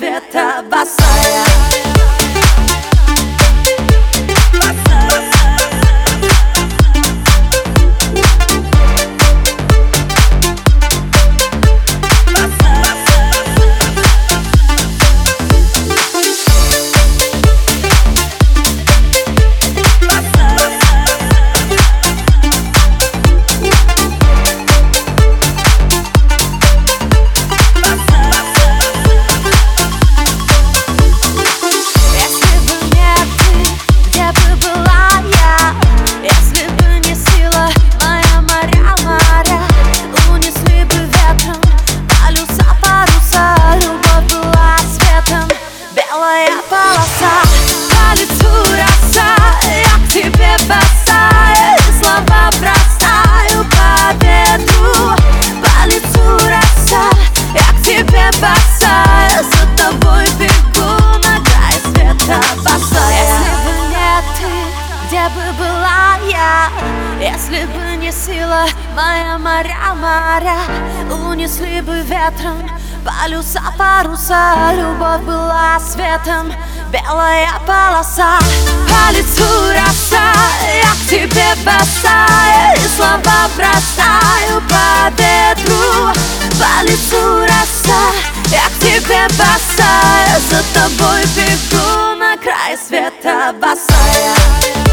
бегу на была я, если бы не сила моя моря, моря Унесли бы ветром полюса, паруса. Любовь была светом, белая полоса. По лицу роса, я к тебе босая И слова бросаю по ветру. По лицу роса, я к тебе босая За тобой бегу на край света босая